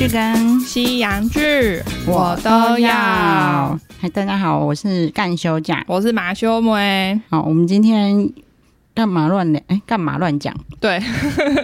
剧跟西洋剧我都要。嗨，大家好，我是干休假，我是马修梅。好，我们今天干嘛乱聊？哎，干嘛乱讲？对。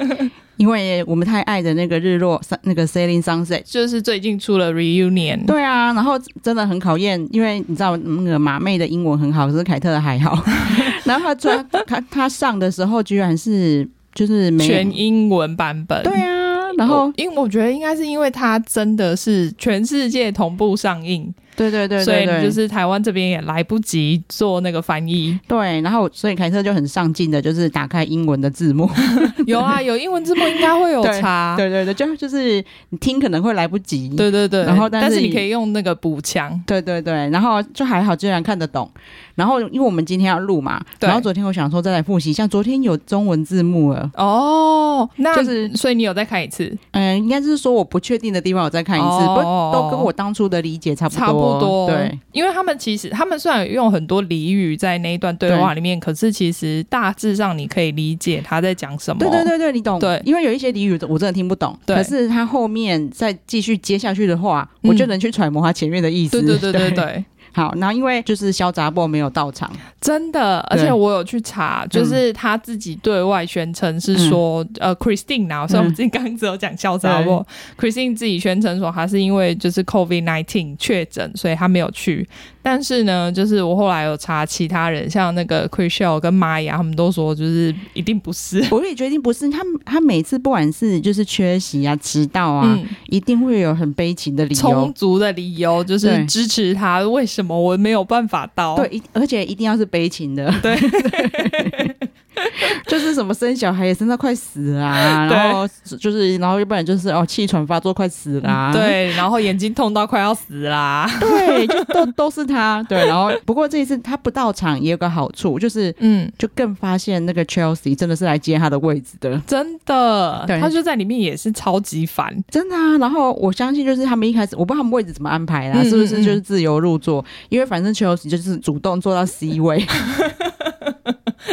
因为我们太爱的那个日落，那个 Sailing Sunset，就是最近出了 Reunion。对啊，然后真的很考验，因为你知道那个马妹的英文很好，可是凯特的还好。然后他他他上的时候居然是就是没全英文版本。对啊，然后因为我觉得应该是因为它真的是全世界同步上映。对对对，对，所以就是台湾这边也来不及做那个翻译。对，然后所以凯特就很上进的，就是打开英文的字幕。有啊，有英文字幕应该会有差。对对对，就就是你听可能会来不及。对对对，然后但是，你可以用那个补强。对对对，然后就还好，居然看得懂。然后因为我们今天要录嘛，然后昨天我想说再来复习，像昨天有中文字幕了。哦，那就是所以你有再看一次？嗯，应该是说我不确定的地方我再看一次，哦、不都跟我当初的理解差不多。差不多，对，因为他们其实他们虽然用很多俚语在那一段对话里面，可是其实大致上你可以理解他在讲什么。对对对对，你懂。对，因为有一些俚语我真的听不懂，可是他后面再继续接下去的话，嗯、我就能去揣摩他前面的意思。对对对对对。对好，然后因为就是肖杂波没有到场，真的，而且我有去查，就是他自己对外宣称是说，嗯、呃，Christine 啊，所以我们自己刚刚只有讲肖杂波，Christine 自己宣称说他是因为就是 COVID nineteen 确诊，所以他没有去。但是呢，就是我后来有查其他人，像那个 Chrishell 跟玛雅，他们都说就是一定不是。我也决定不是，他他每次不管是就是缺席啊、迟到啊、嗯，一定会有很悲情的理由，充足的理由，就是支持他。为什么我没有办法到？对，而且一定要是悲情的。对。对 就是什么生小孩也生到快死啊，然后就是，然后要不然就是哦气喘发作快死啦，对，然后眼睛痛到快要死啦，对，就都都是他，对，然后不过这一次他不到场也有个好处，就是嗯，就更发现那个 Chelsea 真的是来接他的位置的，真的，对，他就在里面也是超级烦，真的啊。然后我相信就是他们一开始我不知道他们位置怎么安排啦，嗯嗯嗯，是不是就是自由入座？因为反正 Chelsea 就是主动坐到 C 位。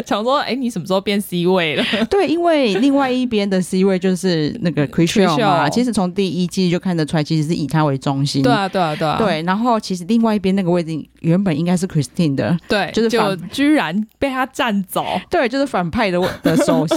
想说，哎、欸，你什么时候变 C 位了？对，因为另外一边的 C 位就是那个 c h r i s t i a l 嘛。其实从第一季就看得出来，其实是以他为中心。对啊，对啊，对啊。对，然后其实另外一边那个位置原本应该是 Christine 的，对，就是就居然被他占走。对，就是反派的的首席。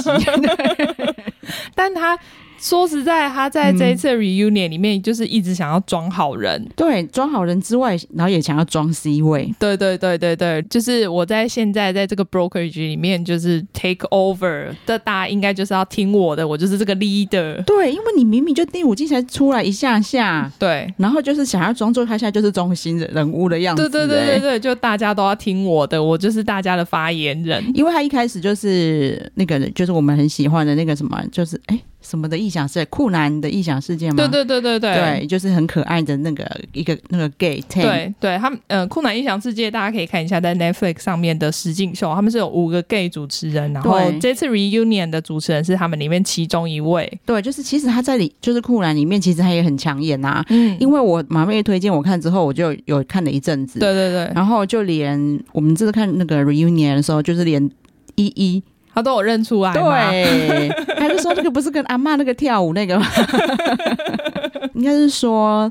但他。说实在，他在这一次 reunion 里面，就是一直想要装好人，嗯、对，装好人之外，然后也想要装 C 位，对对对对对，就是我在现在在这个 brokerage 里面，就是 take over 的，大家应该就是要听我的，我就是这个 leader，对，因为你明明就第五季才出来一下下，对，然后就是想要装作他现在就是中心人物的样子，对对对对对，就大家都要听我的，我就是大家的发言人，因为他一开始就是那个，就是我们很喜欢的那个什么，就是哎。什么的异想世界，酷男的异想世界吗？对对对对对，对，就是很可爱的那个一个那个 gay。对对，他们呃，酷男异想世界，大家可以看一下在 Netflix 上面的实境秀，他们是有五个 gay 主持人，然后这次 reunion 的主持人是他们里面其中一位。对，就是其实他在里就是酷男里面，其实他也很抢眼呐、啊。嗯，因为我马妹推荐我看之后，我就有看了一阵子。对对对，然后就连我们这次看那个 reunion 的时候，就是连依依。他都有认出来，对，他就说这个不是跟阿妈那个跳舞那个吗？应该是说，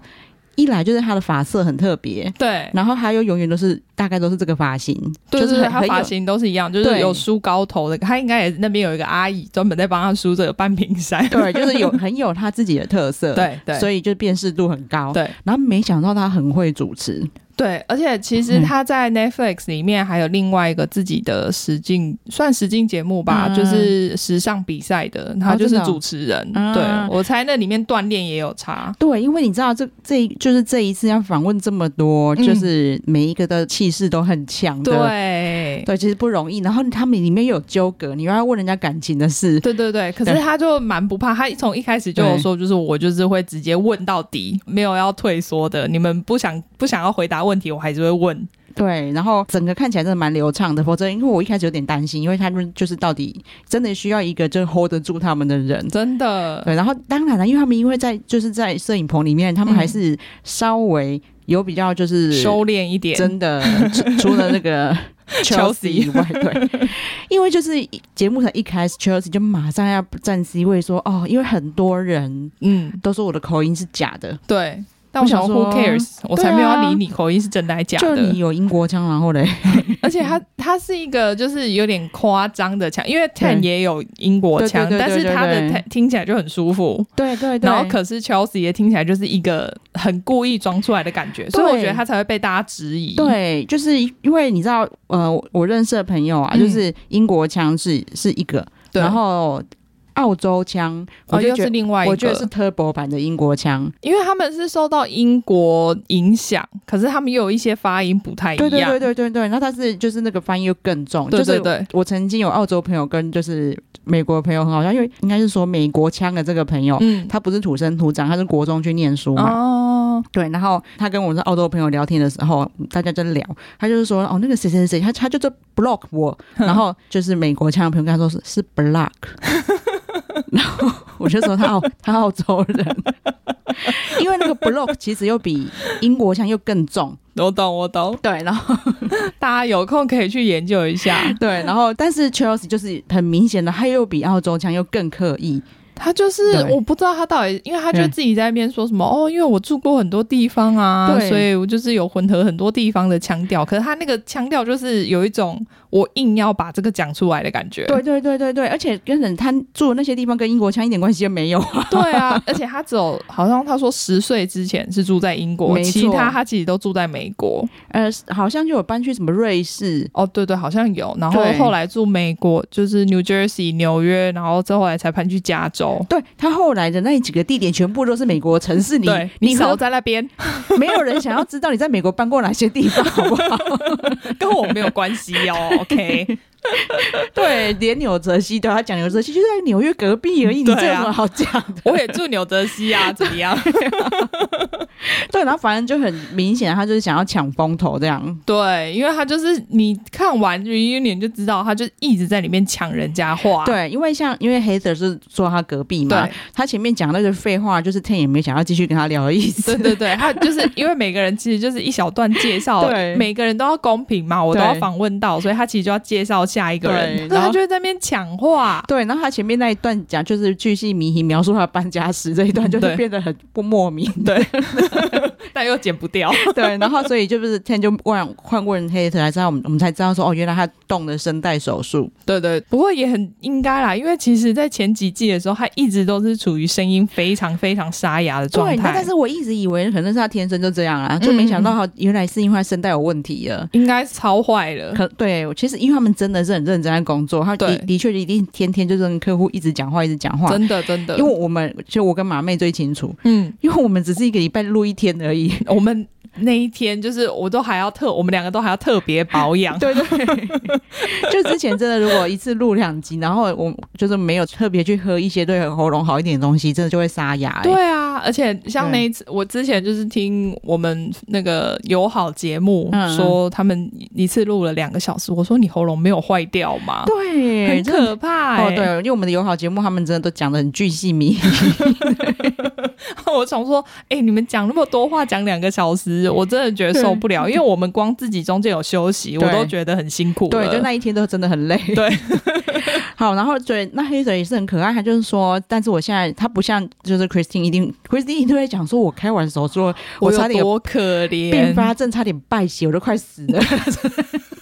一来就是他的发色很特别，对，然后他又永远都是大概都是这个发型，对就是他发型都是一样，就是有梳高头的，他应该也那边有一个阿姨专门在帮他梳这个半屏山，对，就是有很有他自己的特色，对对，所以就辨识度很高，对，然后没想到他很会主持。对，而且其实他在 Netflix 里面还有另外一个自己的实境，算实境节目吧，嗯、就是时尚比赛的，他就是主持人。哦、对、嗯、我猜那里面锻炼也有差。对，因为你知道这这就是这一次要访问这么多，就是每一个的气势都很强的。对对，其实不容易。然后他们里面有纠葛，你又要问人家感情的事。对对对，可是他就蛮不怕，他从一开始就有说，就是我就是会直接问到底，没有要退缩的。你们不想不想要回答问题，我还是会问。对，然后整个看起来真的蛮流畅的。否则，因为我一开始有点担心，因为他们就是到底真的需要一个就 hold 得住他们的人，真的。对，然后当然了，因为他们因为在就是在摄影棚里面，他们还是稍微有比较就是收敛一点，真的除了那个。Chelsea 以外，对，因为就是节目才一开始，Chelsea 就马上要占 C 位，说哦，因为很多人嗯都说我的口音是假的，对。但我想说，Who cares？我才没有要理你口音是真的还是假的。就你有英国腔，然后嘞，而且他 他是一个就是有点夸张的腔，因为 Ten 也有英国腔，但是他的听起来就很舒服。对对对。然后可是 Chelsea 也听起来就是一个很故意装出来的感觉，所以我觉得他才会被大家质疑。对，就是因为你知道，呃，我认识的朋友啊，就是英国腔是是一个，然后。澳洲腔，我觉得是另外一个，我觉得是 Turbo 版的英国腔，因为他们是受到英国影响，可是他们又有一些发音不太一样。对对对对对对，然后他是就是那个发音又更重。对对对，我曾经有澳洲朋友跟就是美国朋友很好像，因为应该是说美国腔的这个朋友，嗯，他不是土生土长，他是国中去念书嘛。哦。对，然后他跟我们澳洲朋友聊天的时候，大家在聊，他就是说哦，那个谁谁谁，他他就在 block 我，然后就是美国腔的朋友跟他说是是 block。然后我就说他 澳他澳洲人，因为那个 block 其实又比英国腔又更重。我懂我懂，对，然后 大家有空可以去研究一下。对，然后但是 Chelsea 就是很明显的，他又比澳洲腔又更刻意。他就是我不知道他到底，因为他就自己在那边说什么哦，因为我住过很多地方啊，所以我就是有混合很多地方的腔调。可是他那个腔调就是有一种我硬要把这个讲出来的感觉。对对对对对，而且跟人他住的那些地方跟英国腔一点关系都没有。对啊，而且他只有好像他说十岁之前是住在英国，其他他其实都住在美国。呃，好像就有搬去什么瑞士哦，对对，好像有。然后后来住美国就是 New Jersey 纽约，然后之后来才搬去加州。对，他后来的那几个地点全部都是美国城市你，你少在那边，没有人想要知道你在美国搬过哪些地方，好不好？跟我没有关系哦 okay. 对，连纽泽西都要讲纽泽西，就在纽约隔壁而已，你这有什么好讲的？我也住纽泽西啊，怎么样？对，然后反正就很明显，他就是想要抢风头这样。对，因为他就是你看完 reunion 就知道，他就一直在里面抢人家话。对，因为像因为 Heather 是坐他隔壁嘛，他前面讲那个废话，就是 Ten 也没想要继续跟他聊的意思。对对对，他就是因为每个人其实就是一小段介绍，对，每个人都要公平嘛，我都要访问到，所以他其实就要介绍下一个人，然后他就会在那边抢话。对，然后他前面那一段讲就是巨细靡遗描述他搬家时这一段，就是变得很不莫名。对。但又剪不掉，对，然后所以就是 Ten 就问换问 Heather 才知道，我们我们才知道说哦，原来他动了声带手术。对对，不过也很应该啦，因为其实，在前几季的时候，他一直都是处于声音非常非常沙哑的状态。但是我一直以为可能是他天生就这样啊，就没想到他原来是因为他声带有问题了，应该超坏了。可对，其实因为他们真的是很认真在工作，他的的确一定天天就是跟客户一直讲话，一直讲话，真的真的。因为我们就我跟马妹最清楚，嗯，因为我们只是一个礼拜录一天而已，我们。那一天就是我都还要特，我们两个都还要特别保养。对对，就之前真的如果一次录两集，然后我就是没有特别去喝一些对喉咙好一点的东西，真的就会沙哑。对啊，而且像那一次，我之前就是听我们那个友好节目说，他们一次录了两个小时，我说你喉咙没有坏掉吗？对，很可怕、欸。哦，对，因为我们的友好节目，他们真的都讲的很巨细靡遗。我想说，哎、欸，你们讲那么多话，讲两个小时。我真的觉得受不了，因为我们光自己中间有休息，我都觉得很辛苦。对，就那一天都真的很累。对，好，然后对，那黑泽也是很可爱，他就是说，但是我现在他不像就是 Christine 一定，Christine 一定会讲说，我开完手术，我差点多可怜，并发症差点败血，我都快死了。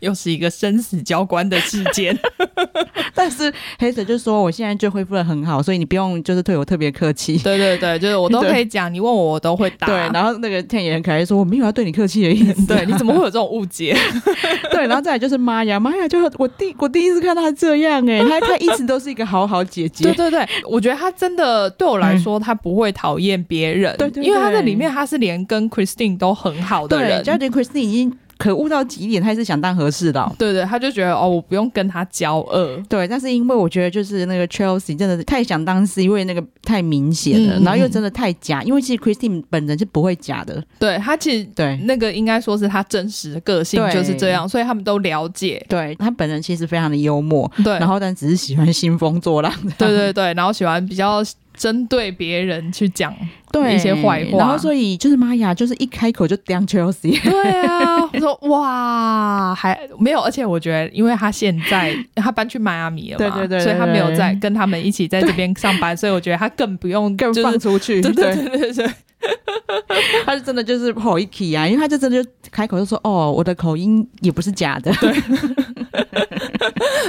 又是一个生死交关的事件，但是黑子就说我现在就恢复的很好，所以你不用就是对我特别客气。对对对，就是我都可以讲，你问我我都会答。对，然后那个 Ten 也很可爱，说我没有要对你客气的意思。对，你怎么会有这种误解？对，然后再来就是玛雅，玛雅就我第我第一次看到她这样哎、欸，他他一直都是一个好好姐姐。对对对，我觉得她真的对我来说，他不会讨厌别人。对，对对，因为她在里面她是连跟 Christine 都很好的人，就连 Christine 已经。可恶到极点，他也是想当和事佬。对对，他就觉得哦，我不用跟他交恶。对，但是因为我觉得就是那个 Chelsea 真的是太想当，是因为那个太明显了，嗯、然后又真的太假。因为其实 Christine 本人是不会假的。对，他其实对那个应该说是他真实的个性就是这样，所以他们都了解。对，他本人其实非常的幽默。对，然后但只是喜欢兴风作浪。对对对，然后喜欢比较。针对别人去讲对一些坏话，然后所以就是玛雅就是一开口就当 Chelsea，对啊，我说哇，还没有，而且我觉得，因为他现在 他搬去迈阿密了嘛，对对，对对对，所以他没有在跟他们一起在这边上班，所以我觉得他更不用更放出去，对对对对对。他是真的就是好一气啊，因为他就真的就开口就说：“哦，我的口音也不是假的。”对。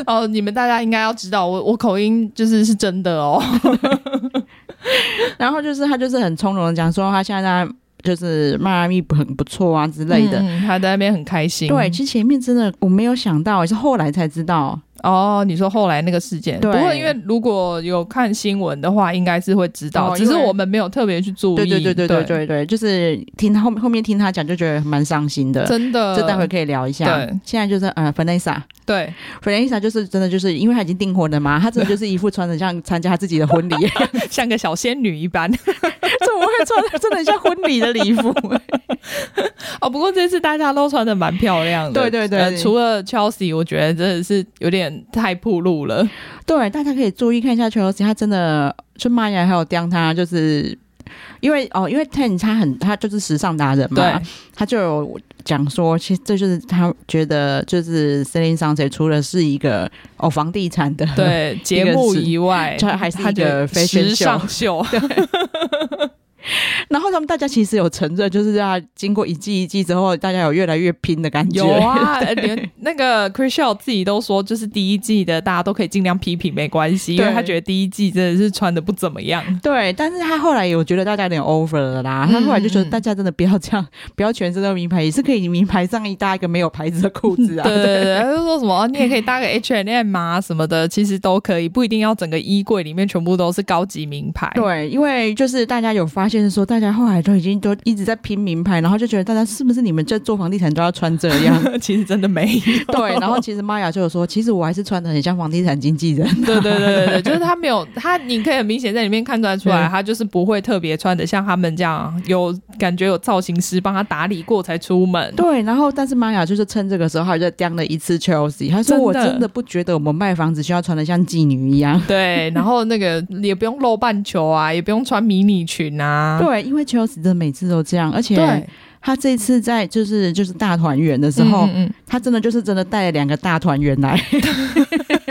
哦，你们大家应该要知道，我我口音就是是真的哦。然后就是他就是很从容的讲说，他现在就是迈阿密很不错啊之类的，嗯，他在那边很开心。对，其实前面真的我没有想到，是后来才知道。哦，你说后来那个事件，对，不过因为如果有看新闻的话，应该是会知道，只是我们没有特别去注意。对对对对对对对，就是听他后后面听他讲，就觉得蛮伤心的，真的。这待会可以聊一下。对，现在就是呃，Vanessa，对，Vanessa 就是真的就是因为他已经订婚了嘛，他真的就是一副穿的像参加他自己的婚礼，像个小仙女一般，怎么会穿的真的像婚礼的礼服？哦，不过这次大家都穿的蛮漂亮的，对对对，呃，除了 Chelsea，我觉得真的是有点。太铺路了，对，大家可以注意看一下 Chelsea，他真的就玛雅还有刁他，就是因为哦，因为 Ten 他很他就是时尚达人嘛，对。他就有讲说，其实这就是他觉得就是 Selling Sunset 除了是一个哦房地产的对 节目以外，他还是一个时尚秀。对 然后他们大家其实有承认，就是啊，经过一季一季之后，大家有越来越拼的感觉。有啊，连 那个 Chrishell 自己都说，就是第一季的大家都可以尽量批评没关系，因为他觉得第一季真的是穿的不怎么样。对，但是他后来有觉得大家有点 over 了啦，他后来就觉得大家真的不要这样，不要全身都名牌，也是可以名牌上衣搭一个没有牌子的裤子啊。对对对，他就说什么你也可以搭个 H&M 啊什么的，其实都可以，不一定要整个衣柜里面全部都是高级名牌。对，因为就是大家有发现说大家后来都已经都一直在拼名牌，然后就觉得大家是不是你们在做房地产都要穿这样？其实真的没有。对，然后其实玛雅就有说，其实我还是穿的很像房地产经纪人。对对对对对，就是他没有他，你可以很明显在里面看出来，出来他就是不会特别穿的像他们这样，有感觉有造型师帮他打理过才出门。对，然后但是玛雅就是趁这个时候，他就叼了一次 Chelsea，他说我真的不觉得我们卖房子需要穿的像妓女一样。对，然后那个也不用露半球啊，也不用穿迷你裙啊。对，因为 Chelsea 的每次都这样，而且他这次在就是就是大团圆的时候，嗯嗯他真的就是真的带了两个大团圆来，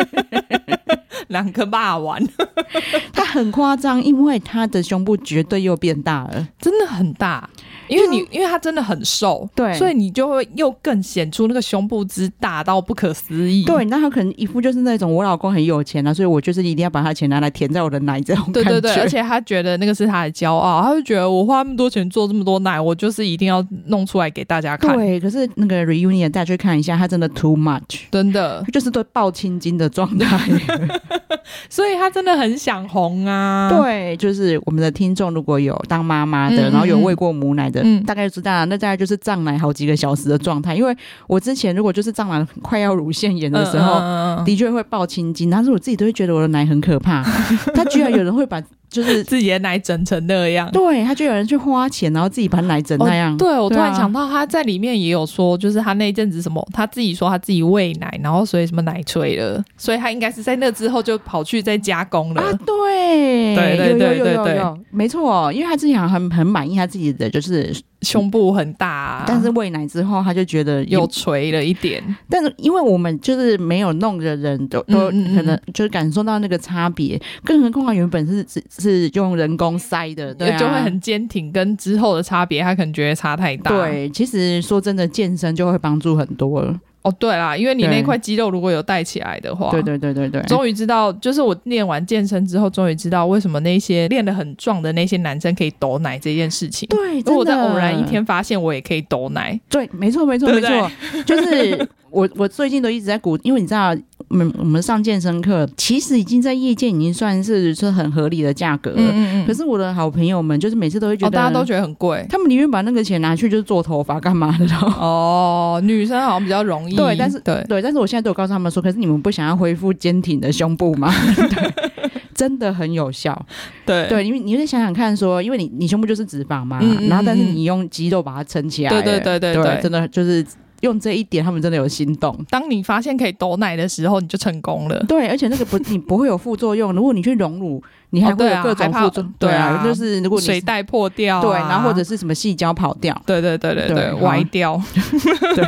两个霸王，他很夸张，因为他的胸部绝对又变大了，真的很大。因为你，因为他真的很瘦，对，所以你就会又更显出那个胸部之大到不可思议。对，那他可能一副就是那种我老公很有钱啊，所以我就是一定要把他钱拿来填在我的奶。对对对，而且他觉得那个是他的骄傲，他就觉得我花那么多钱做这么多奶，我就是一定要弄出来给大家看。对，可是那个 reunion 大家去看一下，他真的 too much，真的就是都爆青筋的状态，所以他真的很想红啊。对，就是我们的听众如果有当妈妈的，嗯、然后有喂过母奶的，嗯，大概就知道。那大概就是胀奶好几个小时的状态，因为我之前如果就是胀奶快要乳腺炎的时候，的确会爆青筋，但是我自己都会觉得我的奶很可怕。他居然有人会把。就是 自己的奶整成那样，对，他就有人去花钱，然后自己把奶整那样。哦、对，我突然想到他在里面也有说，就是他那一阵子什么，他自己说他自己喂奶，然后所以什么奶垂了，所以他应该是在那之后就跑去再加工了。啊，对，对对对对对，没错，因为他之前很很满意他自己的就是胸部很大，啊，但是喂奶之后他就觉得又垂了一点。但是因为我们就是没有弄的人都都可能就是感受到那个差别，嗯嗯嗯，更何况他原本是是。是用人工塞的，对、啊，就会很坚挺，跟之后的差别，他可能觉得差太大。对，其实说真的，健身就会帮助很多了。哦，对啦，因为你那块肌肉如果有带起来的话，对对对对对，终于知道，就是我练完健身之后，终于知道为什么那些练得很壮的那些男生可以抖奶这件事情。对，如果我在偶然一天发现我也可以抖奶，对，没错没错没错，就是。我我最近都一直在鼓，因为你知道，我们我们上健身课，其实已经在业界已经算是是很合理的价格了。嗯嗯嗯。可是我的好朋友们，就是每次都会觉得，哦、大家都觉得很贵，他们宁愿把那个钱拿去就是做头发干嘛的。哦，女生好像比较容易。对，但是对对，但是我现在都有告诉他们说，可是你们不想要恢复坚挺的胸部吗？对，真的很有效。对对，因为你就想想看说，说因为你你胸部就是脂肪嘛，嗯嗯嗯，然后但是你用肌肉把它撑起来，对对对对对，对，真的就是。用这一点，他们真的有心动。当你发现可以抖奶的时候，你就成功了。对，而且那个不，你不会有副作用。如果你去隆乳，你还会有各种副作用，对啊，就是如果你水袋破掉，对，然后或者是什么细胶跑掉，对对对对对，歪掉，对，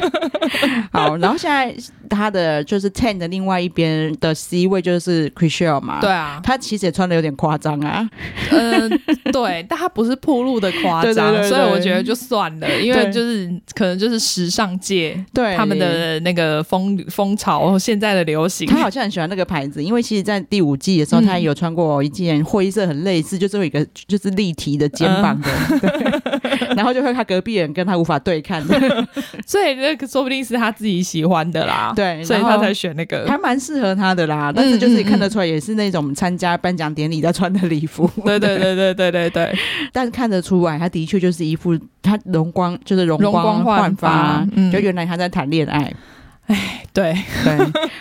好，然后现在他的就是 Ten 的另外一边的 C 位就是 Chrishell 嘛，对啊，他其实也穿的有点夸张啊，嗯，对，但他不是铺路的夸张，所以我觉得就算了，因为就是可能就是时尚界对他们的那个风风潮现在的流行，他好像很喜欢那个牌子，因为其实，在第五季的时候，他也有穿过一件灰色很类似，就是有一个就是立体的肩膀的，然后就会他隔壁人跟他无法对看的，所以那个说不定是他自己喜欢的啦，对，所以他才选那个，还蛮适合他的啦。但是就是看得出来，也是那种参加颁奖典礼在穿的礼服，对对对对对对对。但是看得出来，他的确就是一副他容光就是容光焕发，就原来他在谈恋爱。哎，对对，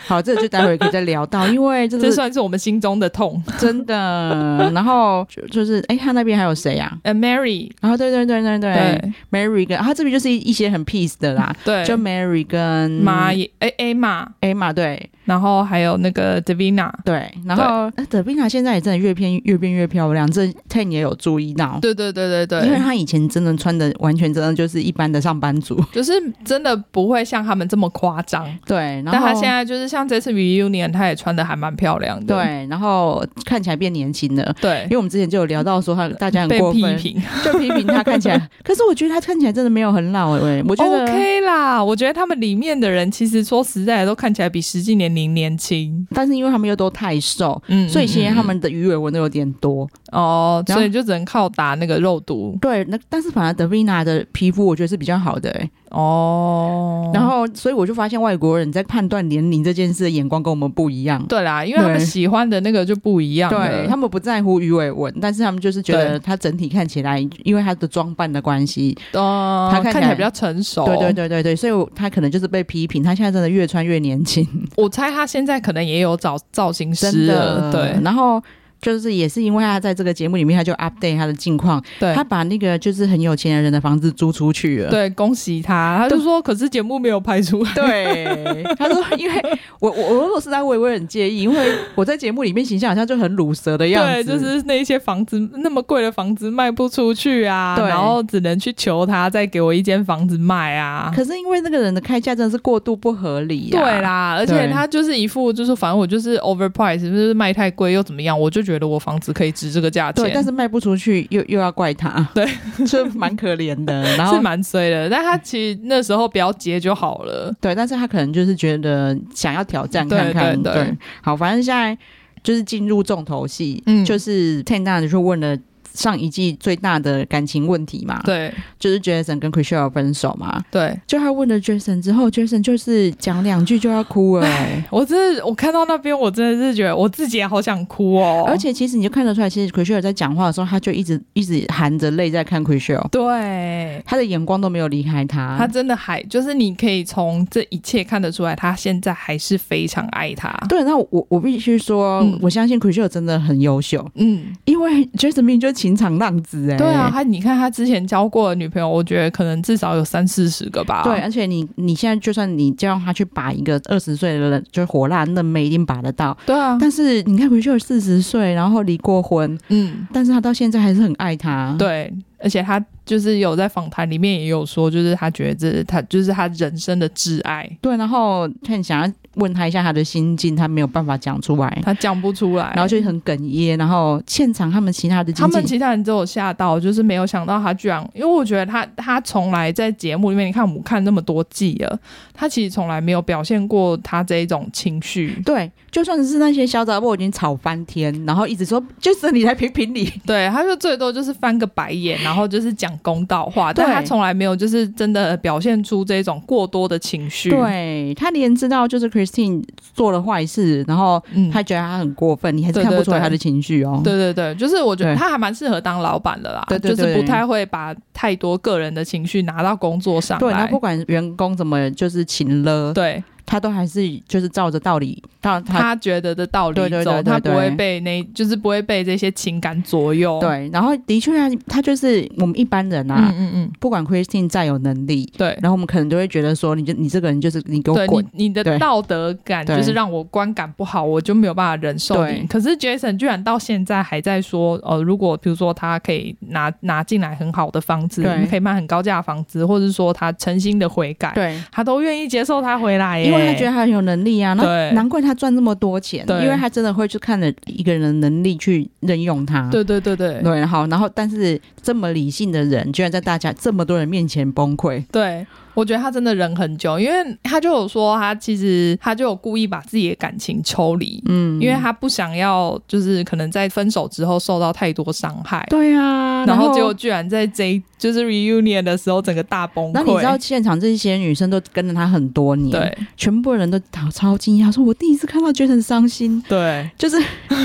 好，这个就待会可以再聊到，因为这，这算是我们心中的痛，真的。然后就就是，哎，他那边还有谁呀？呃，Mary，然后对对对对对，Mary 跟他这边就是一一些很 peace 的啦，对，就 Mary 跟妈耶，哎，Emma，Emma 对。然后还有那个 Davina，对，然后 Davina 现在也真的越变越变越漂亮，这 Ten 也有注意到，对对对对对，因为他以前真的穿的完全真的就是一般的上班族，就是真的不会像他们这么夸张，对。然后但他现在就是像这次 reunion，他也穿的还蛮漂亮的，对，然后看起来变年轻了，对，因为我们之前就有聊到说他大家很过分，批评。就批评他看起来，可是我觉得他看起来真的没有很老哎，我觉得 OK 啦，我觉得他们里面的人其实说实在的都看起来比实际年龄年轻。但是因为他们又都太瘦，嗯，所以其实他们的鱼尾纹都有点多哦，所以就只能靠打那个肉毒。对，那但是反而 Davina 的皮肤我觉得是比较好的，欸，哦。然后所以我就发现外国人在判断年龄这件事的眼光跟我们不一样。对啦，因为他们喜欢的那个就不一样。对，他们不在乎鱼尾纹，但是他们就是觉得他整体看起来，因为他的装扮的关系，哦，他看起来比较成熟。对对对对对，所以他可能就是被批评，他现在真的越穿越年轻。我猜他现在可能。也有找造型师的，对，然后。就是也是因为他在这个节目里面，他就 update 他的近况。对，他把那个就是很有钱的人的房子租出去了。对，恭喜他。他就说，可是节目没有拍出来。对，他说，因为我我如果是他，我也会很介意，因为我在节目里面形象好像就很鲁蛇的样子。对，就是那一些房子那么贵的房子卖不出去啊，对，然后只能去求他再给我一间房子卖啊。可是因为那个人的开价真的是过度不合理啊。对啦，而且他就是一副就是反正我就是 overprice，就是卖太贵又怎么样，我就觉得我房子可以值这个价钱，对，但是卖不出去又又要怪他，对，就蛮可怜的，然后是蛮衰的。但他其实那时候不要接就好了，对，但是他可能就是觉得想要挑战看看，对，对，对，对，好，反正现在就是进入重头戏，嗯，就是 Ten 大就问了。上一季最大的感情问题嘛，对，就是 Jason 跟 Chrishell 分手嘛，对，就他问了 Jason 之后，Jason 就是讲两句就要哭了。我真的，我看到那边，我真的是觉得我自己也好想哭哦。而且其实你就看得出来，其实 Chrishell 在讲话的时候，他就一直一直含着泪在看 Chrishell，对，他的眼光都没有离开他，他真的还就是你可以从这一切看得出来，他现在还是非常爱他。对，那我我必须说，嗯、我相信 Chrishell 真的很优秀，嗯，因为 Jason 明明就。情场浪子哎、欸，对啊，他你看他之前交过的女朋友，我觉得可能至少有三四十个吧。对，而且你你现在就算你叫他去把一个二十岁的人，就是火辣嫩妹，一定把得到。对啊，但是你看回去四十岁，然后离过婚，嗯，但是他到现在还是很爱他。对。而且他就是有在访谈里面也有说，就是他觉得这是他就是他人生的挚爱。对，然后他很想要问他一下他的心境，他没有办法讲出来，他讲不出来，然后就很哽咽。然后现场他们其他的他们其他人都有吓到，就是没有想到他居然，因为我觉得他他从来在节目里面，你看我们看那么多季了，他其实从来没有表现过他这一种情绪。对，就算是那些小杂货已经吵翻天，然后一直说就是你来评评理，对，他就最多就是翻个白眼。然后就是讲公道话，但他从来没有就是真的表现出这种过多的情绪。对，他连知道就是 Christine 做了坏事，然后他觉得他很过分，嗯、你还是看不出来他的情绪哦。对对对，就是我觉得他还蛮适合当老板的啦，对对对，就是不太会把太多个人的情绪拿到工作上来。不管员工怎么就是勤了，对。他都还是就是照着道理，他他觉得的道理走，对对对对对，他不会被那，就是不会被这些情感左右。对，然后的确啊，他就是我们一般人啊，嗯嗯嗯，不管 Christine 再有能力，对，然后我们可能都会觉得说，你就你这个人就是你给我滚，你你的道德感就是让我观感不好，我就没有办法忍受你。可是 Jason 居然到现在还在说，呃，如果比如说他可以拿拿进来很好的房子，对，可以卖很高价的房子，或者是说他诚心的悔改，对，他都愿意接受他回来耶，因为他觉得他很有能力啊，那难怪他赚这么多钱，因为他真的会去看着一个人的能力去任用他，对对对对。对，好，然后但是这么理性的人，居然在大家这么多人面前崩溃，对。我觉得他真的忍很久，因为他就有说，他其实他就有故意把自己的感情抽离，嗯，因为他不想要，就是可能在分手之后受到太多伤害，对啊，然后结果居然在这就是 reunion 的时候整个大崩溃。那你知道现场这些女生都跟着他很多年，对，全部人都超惊讶，说我第一次看到 Jason 伤心，对，就是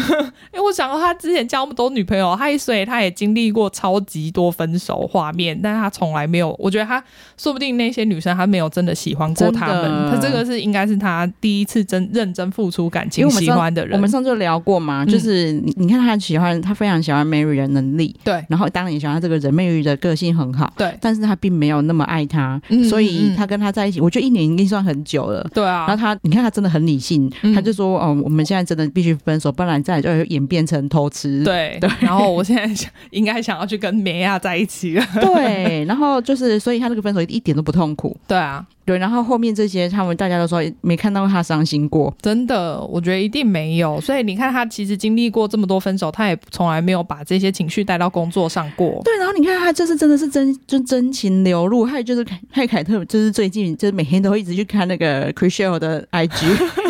因为我想到他之前交那么多女朋友，他所以他也经历过超级多分手画面，但是他从来没有，我觉得他说不定那。些女生还没有真的喜欢过他们，他这个是应该是他第一次真认真付出感情喜欢的人。我们上次聊过嘛，嗯、就是你你看他喜欢他非常喜欢 Mary 的能力，对，然后当然也喜欢他这个人，Mary 的个性很好，对，但是他并没有那么爱他，嗯、所以他跟他在一起，我觉得一年已经算很久了，对啊。然后他你看他真的很理性，嗯、他就说哦，我们现在真的必须分手，不然再就演变成偷吃，对对。然后我现在想应该想要去跟梅亚在一起了，对。然后就是所以他这个分手一点都不痛。痛苦，对啊，对，然后后面这些他们大家都说没看到他伤心过，真的，我觉得一定没有。所以你看，他其实经历过这么多分手，他也从来没有把这些情绪带到工作上过。对，然后你看他这次真的是真就真情流露，还有就是还凯特，就是最近就是每天都会一直去看那个 Chrishell 的 IG。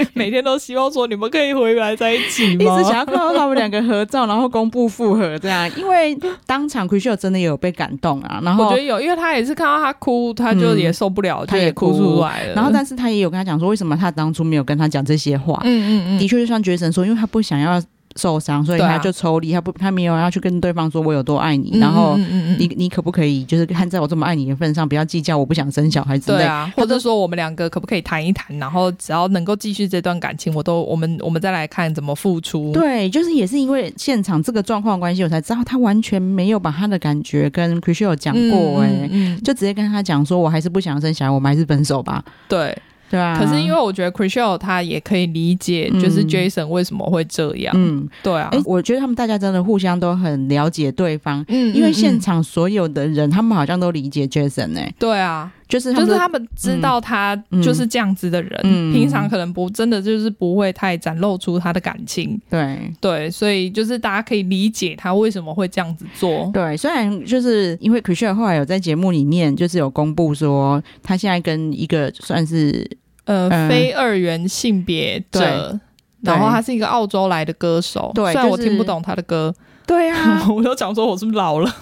每天都希望说你们可以回来在一起吗？一直想要看到他们两个合照，然后公布复合这样。因为当场 Chrishell 真的有被感动啊，然后我觉得有，因为他也是看到他哭，他就也受不了，嗯、他也哭出来了。然后，但是他也有跟他讲说，为什么他当初没有跟他讲这些话？嗯嗯嗯，的确就像 Jason 说，因为他不想要。受伤，所以他就抽离，啊、他不，他没有要去跟对方说我有多爱你，嗯、然后你你可不可以就是看在我这么爱你的份上，不要计较我不想生小孩之类，对啊，或者说我们两个可不可以谈一谈，然后只要能够继续这段感情，我都我们我们再来看怎么付出。对，就是也是因为现场这个状况关系，我才知道他完全没有把他的感觉跟 Chrishell 讲过、欸，哎、嗯嗯，就直接跟他讲说，我还是不想生小孩，我们还是分手吧。对。对啊，可是因为我觉得 Chrishell 他也可以理解，就是 Jason 为什么会这样。嗯，对啊，哎、欸，我觉得他们大家真的互相都很了解对方。嗯，因为现场所有的人，嗯、他们好像都理解 Jason 呢、欸。对啊，就是就是他们知道他就是这样子的人，嗯、平常可能不真的就是不会太展露出他的感情。对对，所以就是大家可以理解他为什么会这样子做。对，虽然就是因为 Chrishell 后来有在节目里面就是有公布说，他现在跟一个算是。呃，非二元性别者，然后他是一个澳洲来的歌手，对，虽然我听不懂他的歌，对啊，我都讲说我是不是老了，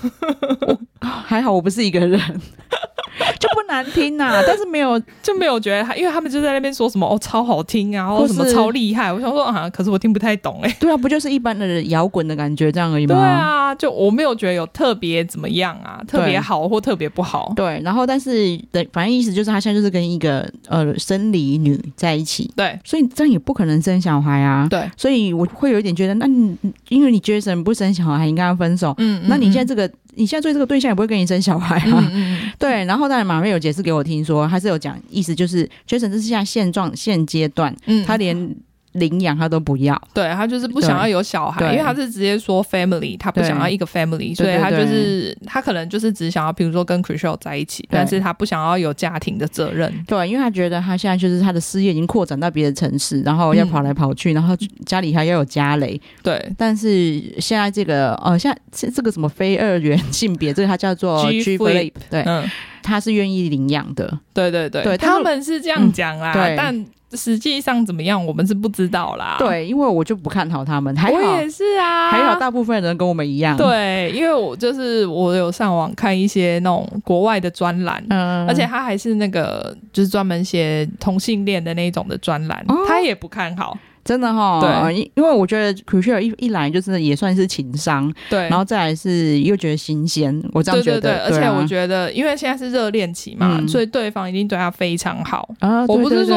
还好我不是一个人。就不难听呐、啊，但是没有就没有觉得他，因为他们就在那边说什么哦超好听啊，或什么超厉害，我想说啊，可是我听不太懂哎、欸。对啊，不就是一般的摇滚的感觉这样而已吗？对啊，就我没有觉得有特别怎么样啊，特别好或特别不好。对，然后但是对，反正意思就是他现在就是跟一个呃生理女在一起，对，所以这样也不可能生小孩啊。对，所以我会有一点觉得，那你因为你 Jason 不生小孩，应该要分手。嗯，那你现在这个。你现在做这个对象也不会跟你生小孩啊？嗯嗯 对，然后当然马瑞有解释给我听说，他是有讲意思，就是 Jason 这是现在现状现阶段，嗯，他连。领养他都不要，对，他就是不想要有小孩，因为他是直接说 family，他不想要一个 family，所以他就是他可能就是只想要，比如说跟 Chrishell 在一起，但是他不想要有家庭的责任。对，因为他觉得他现在就是他的事业已经扩展到别的城市，然后要跑来跑去，然后家里还要有家累。对，但是现在这个哦，现在这个什么非二元性别，这个他叫做 G Flip，对，他是愿意领养的。对对对，他们是这样讲啦，但。实际上怎么样，我们是不知道啦。对，因为我就不看好他们。还好，我也是啊。还好，大部分人跟我们一样。对，因为我就是我有上网看一些那种国外的专栏，嗯，而且他还是那个就是专门写同性恋的那种的专栏，哦、他也不看好。真的哈。对，因因为我觉得 Chrishell 一一来就是也算是情商，对，然后再来是又觉得新鲜，我这样觉得。对对对，而且我觉得，因为现在是热恋期嘛，嗯、所以对方一定对他非常好啊。我不是说。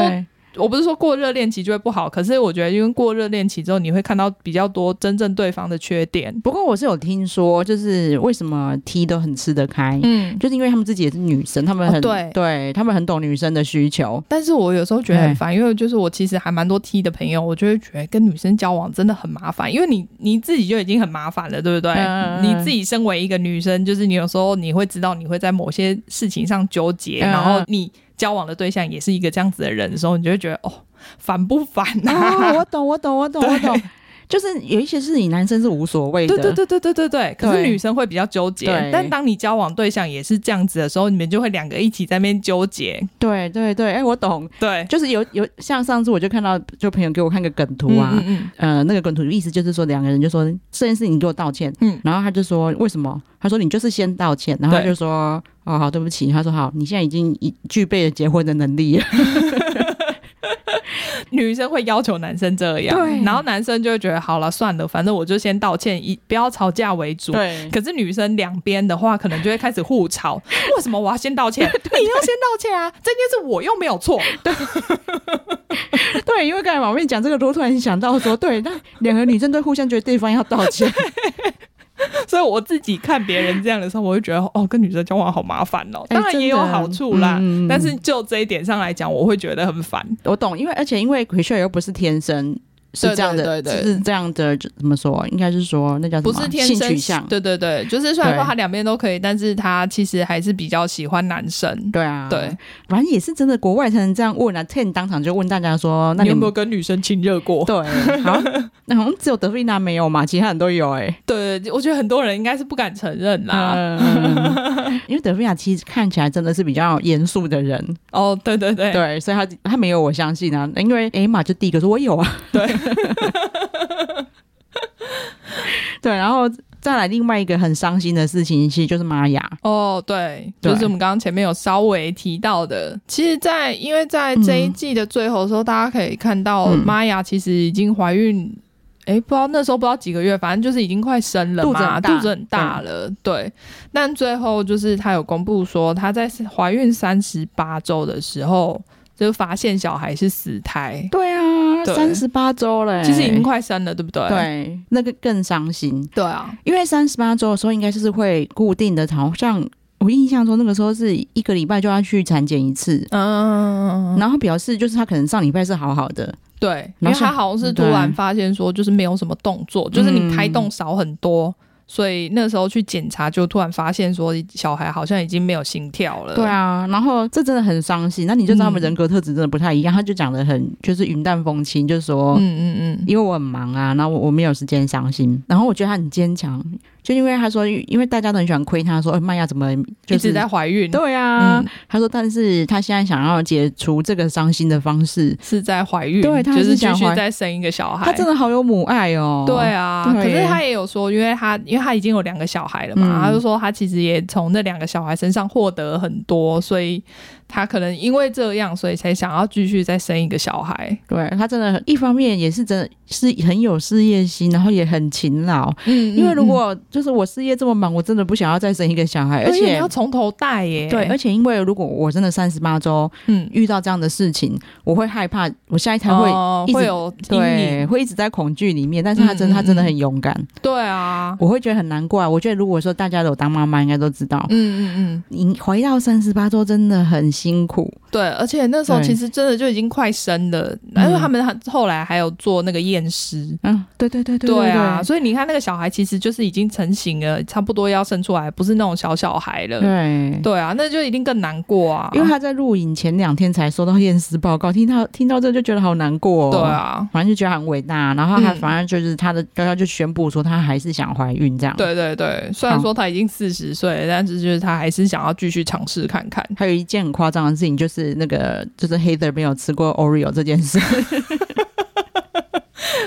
我不是说过热恋期就会不好，可是我觉得因为过热恋期之后，你会看到比较多真正对方的缺点。不过我是有听说，就是为什么 T 都很吃得开，嗯，就是因为他们自己也是女生，他们很、哦、对，对他们很懂女生的需求。但是我有时候觉得很烦，因为就是我其实还蛮多 T 的朋友，我就会觉得跟女生交往真的很麻烦，因为你你自己就已经很麻烦了，对不对？嗯、你自己身为一个女生，就是你有时候你会知道你会在某些事情上纠结，嗯、然后你。交往的对象也是一个这样子的人的时候，你就会觉得哦，烦不烦啊？哦，我懂，我懂，我懂，我懂。就是有一些事情，男生是无所谓的。对对对对对对对。可是女生会比较纠结。对。但当你交往对象也是这样子的时候，你们就会两个一起在那边纠结。对对对，哎、欸，我懂。对。就是有有像上次我就看到，就朋友给我看个梗图啊，嗯嗯嗯呃，那个梗图意思就是说两个人就说这件事情你给我道歉，嗯，然后他就说为什么？他说你就是先道歉，然后他就说哦好对不起，他说好，你现在已经具备了结婚的能力。女生会要求男生这样，对，然后男生就会觉得好了算了，反正我就先道歉，以不要吵架为主。对，可是女生两边的话，可能就会开始互吵。为什么我要先道歉？你要先道歉啊！这件事我又没有错。对，对，因为刚才我跟你讲这个，我突然想到说，对，那两个女生都互相觉得对方要道歉。所以我自己看别人这样的时候，我会觉得哦，跟女生交往好麻烦哦。当然也有好处啦，嗯、但是就这一点上来讲，我会觉得很烦。我懂，因为而且因为 Chrishell 又不是天生。是这样的，对对对对，是这样的，怎么说？应该是说那叫什么？不是天生性取向？对对对，就是虽然说他两边都可以，但是他其实还是比较喜欢男生。对啊，对，反正也是真的，国外才能这样问啊。Ten 当场就问大家说：“那你，你有没有跟女生亲热过？”对，好，那好像只有德菲娜没有嘛，其他人都有哎、欸。对，我觉得很多人应该是不敢承认啦，嗯、因为德菲娜其实看起来真的是比较严肃的人。哦，对对对，对，所以他他没有我相信啊，因为艾玛就第一个说我有啊，对。对，然后再来另外一个很伤心的事情，其实就是玛雅。哦，对，就是我们刚刚前面有稍微提到的。其实在，在因为在这一季的最后的时候，嗯、大家可以看到玛雅其实已经怀孕，哎、嗯，不知道那时候不知道几个月，反正就是已经快生了嘛，肚子很大了。对，对，但最后就是她有公布说，她在怀孕三十八周的时候。就发现小孩是死胎，对啊，三十八周了，其实已经快生了，对不对？对，那个更伤心。对啊，因为三十八周的时候，应该就是会固定的，好像我印象中那个时候是一个礼拜就要去产检一次，嗯，然后表示就是他可能上礼拜是好好的，对，因为他好像是突然发现说就是没有什么动作，对就是你胎动少很多。所以那时候去检查，就突然发现说小孩好像已经没有心跳了。对啊，然后这真的很伤心。那你就知道他们人格特质真的不太一样。嗯、他就讲的很就是云淡风轻，就是说，嗯嗯嗯，因为我很忙啊，然后我我没有时间伤心。然后我觉得他很坚强。就因为他说，因为大家都很喜欢亏他说，玛雅怎么、就是、一直在怀孕？对啊，嗯、他说，但是他现在想要解除这个伤心的方式是在怀孕，对，他是想继续再生一个小孩。他真的好有母爱哦。对啊，对可是他也有说，因为他因为他已经有两个小孩了嘛，嗯、他就说他其实也从那两个小孩身上获得很多，所以。他可能因为这样，所以才想要继续再生一个小孩。对，他真的，一方面也是真的是很有事业心，然后也很勤劳。嗯，因为如果就是我事业这么忙，我真的不想要再生一个小孩，而且你要从头带耶。对，而且因为如果我真的三十八周，嗯，遇到这样的事情，我会害怕，我下一胎会一直、哦、会有对，会一直在恐惧里面。但是他真的，他真的很勇敢。对啊，我会觉得很难过啊。我觉得如果说大家都有当妈妈，应该都知道。嗯嗯嗯，你怀到三十八周真的很。辛苦，对，而且那时候其实真的就已经快生了，因为他们后来还有做那个验尸，嗯，对对对对对啊，所以你看那个小孩其实就是已经成型了，差不多要生出来，不是那种小小孩了，对。对啊，那就一定更难过啊，因为他在录影前两天才收到验尸报告，听到听到这就觉得好难过，对啊，反正就觉得很伟大，然后他反正就是他的刚刚就宣布说他还是想怀孕这样，对对对，虽然说他已经四十岁，但是就是他还是想要继续尝试看看，还有一件很夸。夸张的事情就是那个，就是 Heather 没有吃过 Oreo 这件事。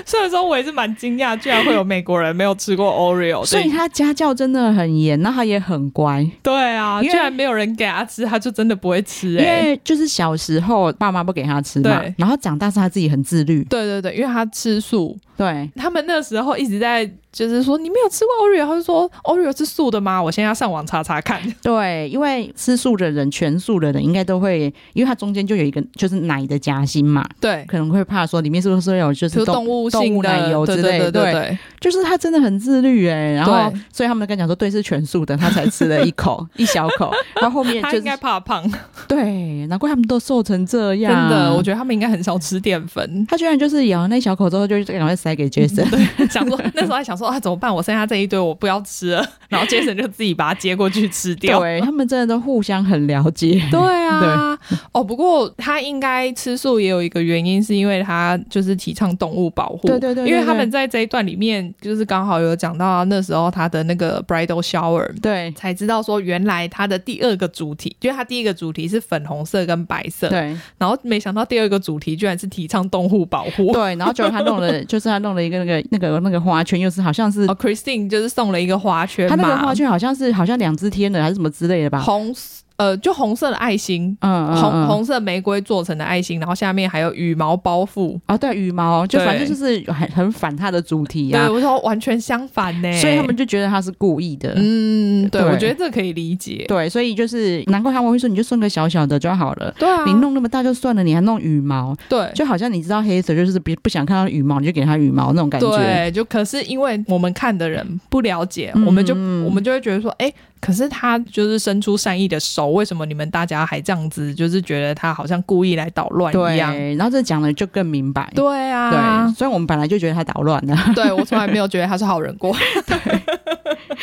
虽然说我也是蛮惊讶，居然会有美国人没有吃过 Oreo，所以他家教真的很严，那他也很乖。对啊，居然没有人给他吃，他就真的不会吃、欸。因为就是小时候爸妈不给他吃嘛，然后长大是他自己很自律。对对对，因为他吃素。对，他们那时候一直在。就是说你没有吃过 Oreo，他就说 Oreo 是素的吗？我现在要上网查查看。对，因为吃素的人，全素的人应该都会，因为它中间就有一个就是奶的夹心嘛。对，可能会怕说里面是不是有就是动物性动物奶油之类的。对对对，对，对，就是他真的很自律哎。然后，所以他们跟讲说，对，是全素的，他才吃了一口 一小口。然后后面、就是、他应该怕胖。对，难怪他们都瘦成这样。真的，我觉得他们应该很少吃淀粉。他居然就是咬了那一小口之后，就赶快塞给 Jason。对，想说 那时候还想说啊，怎么办？我剩下。这一堆我不要吃了，然后杰森就自己把它接过去吃掉。对，他们真的都互相很了解。对啊，对哦，不过他应该吃素也有一个原因，是因为他就是提倡动物保护。对对，对对对，因为他们在这一段里面就是刚好有讲到那时候他的那个 bridal shower，对，才知道说原来他的第二个主题，就是他第一个主题是粉红色跟白色，对，然后没想到第二个主题居然是提倡动物保护。对，然后就他弄了，就是他弄了一个那个那个那个花圈，又是好像是哦，Christine 就是送了一个。花圈，他那个花圈好像是好像两只天的还是什么之类的吧？红。呃，就红色的爱心，嗯，嗯，红红色玫瑰做成的爱心，然后下面还有羽毛包覆啊，对，羽毛，就反正就是很很反它的主题啊。对，我说完全相反呢，所以他们就觉得他是故意的。嗯，对，对我觉得这可以理解。对，所以就是难怪他们会说，你就送个小小的就好了。对啊，你弄那么大就算了，你还弄羽毛，对，就好像你知道黑色就是别不想看到羽毛，你就给他羽毛那种感觉。对，就可是因为我们看的人不了解，嗯、我们就我们就会觉得说，哎。可是他就是伸出善意的手，为什么你们大家还这样子？就是觉得他好像故意来捣乱一样。对，然后这讲的就更明白。对啊，对，所以我们本来就觉得他捣乱了。对，我从来没有觉得他是好人过。对。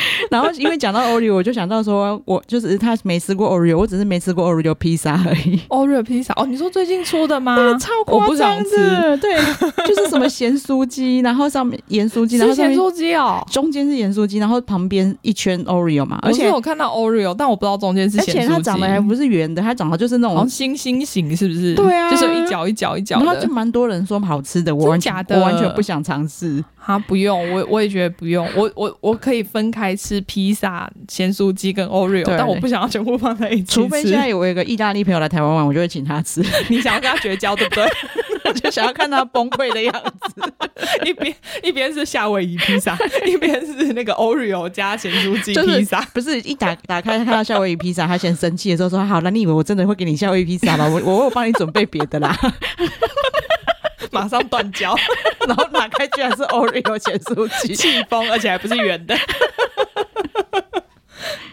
然后因为讲到 Oreo，我就想到说，我就是他没吃过 Oreo，我只是没吃过 Oreo 披萨而已。Oreo 披萨哦，你说最近出的吗？对，超夸张的。对，就是什么咸酥鸡，然后上面盐酥鸡，然后咸酥鸡哦，中间是盐酥鸡，然后旁边一圈 Oreo 嘛，而且。我看到 Oreo，但我不知道中间是咸酥鸡。而且它长得还不是圆的，它长得就是那种星星形，是不是？对啊，就是一角一角一角。然后就蛮多人说好吃的，我完全我完全不想尝试。啊，不用，我我也觉得不用。我我我可以分开吃披萨、咸酥鸡跟 Oreo，但我不想要全部放在一起。除非现在有一个意大利朋友来台湾玩，我就会请他吃。你想要跟他绝交，对不对？我就想要看他崩溃的样子。一边一边是夏威夷披萨，一边是那个 Oreo 加咸酥鸡披萨，不是一打打开看到夏威夷披萨，他先生气的时候说：“好，那你以为我真的会给你夏威夷披萨吗？我我有帮你准备别的啦。”马上断交，然后打开居然是 Oreo 咸酥鸡，气疯，而且还不是圆的。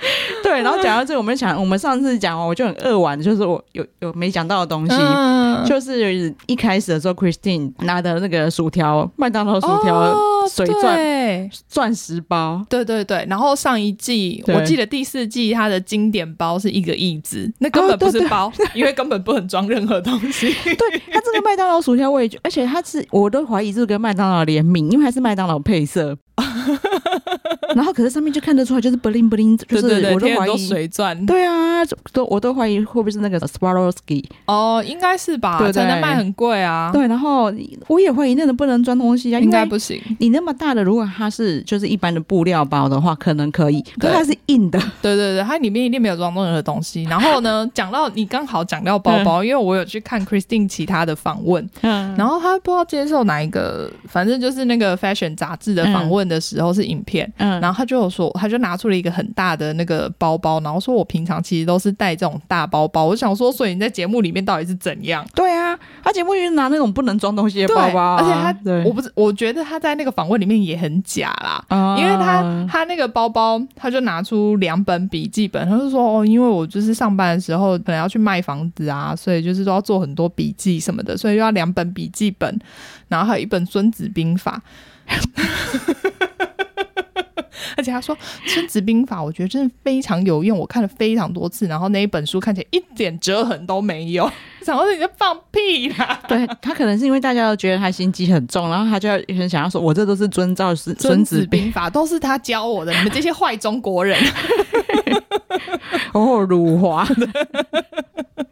对，然后讲到这个，我们想，我们上次讲完，我就很扼腕，就是我有有没讲到的东西，嗯、就是一开始的时候，Christine 拿的那个薯条，麦当劳薯条水钻钻石包，对对对。然后上一季，我记得第四季它的经典包是一个亿字，那根本不是包，哦、对对对，因为根本不能装任何东西。对，它这个麦当劳薯条，我也觉，而且它是，我都怀疑是跟麦当劳联名，因为它是麦当劳配色。然后可是上面就看得出来，就是 bling bling，就是我都怀疑水钻。对啊，都我都怀疑会不会是那个 Swarovski 哦，应该是吧，对对，才能卖很贵啊。对，然后我也怀疑那个不能装东西啊，应该不行。你那么大的，如果它是就是一般的布料包的话，可能可以，可是它是硬的。对对对，它里面一定没有装任何东西。然后呢，讲到你刚好讲到包包，因为我有去看 Christine 其他的访问，嗯，然后他不知道接受哪一个，反正就是那个 Fashion 杂志的访问的时候是影片，嗯，然后他就有说，他就拿出了一个很大的那个包包，然后说我平常其实都是带这种大包包。我想说，所以你在节目里面到底是怎样？对啊，他节目里面拿那种不能装东西的包包，啊，而且他，我不是，我觉得他在那个访问里面也很假啦，嗯，因为他他那个包包，他就拿出两本笔记本，他就说哦，因为我就是上班的时候可能要去卖房子啊，所以就是都要做很多笔记什么的，所以就要两本笔记本，然后还有一本《孙子兵法》。而且他说《孙子兵法》，我觉得真的非常有用，我看了非常多次，然后那一本书看起来一点折痕都没有。想说你在放屁啦！对，他可能是因为大家都觉得他心机很重，然后他就要很想要说，我这都是遵照是《孙子兵法》，都是他教我的，你们这些坏中国人。哦，辱华的。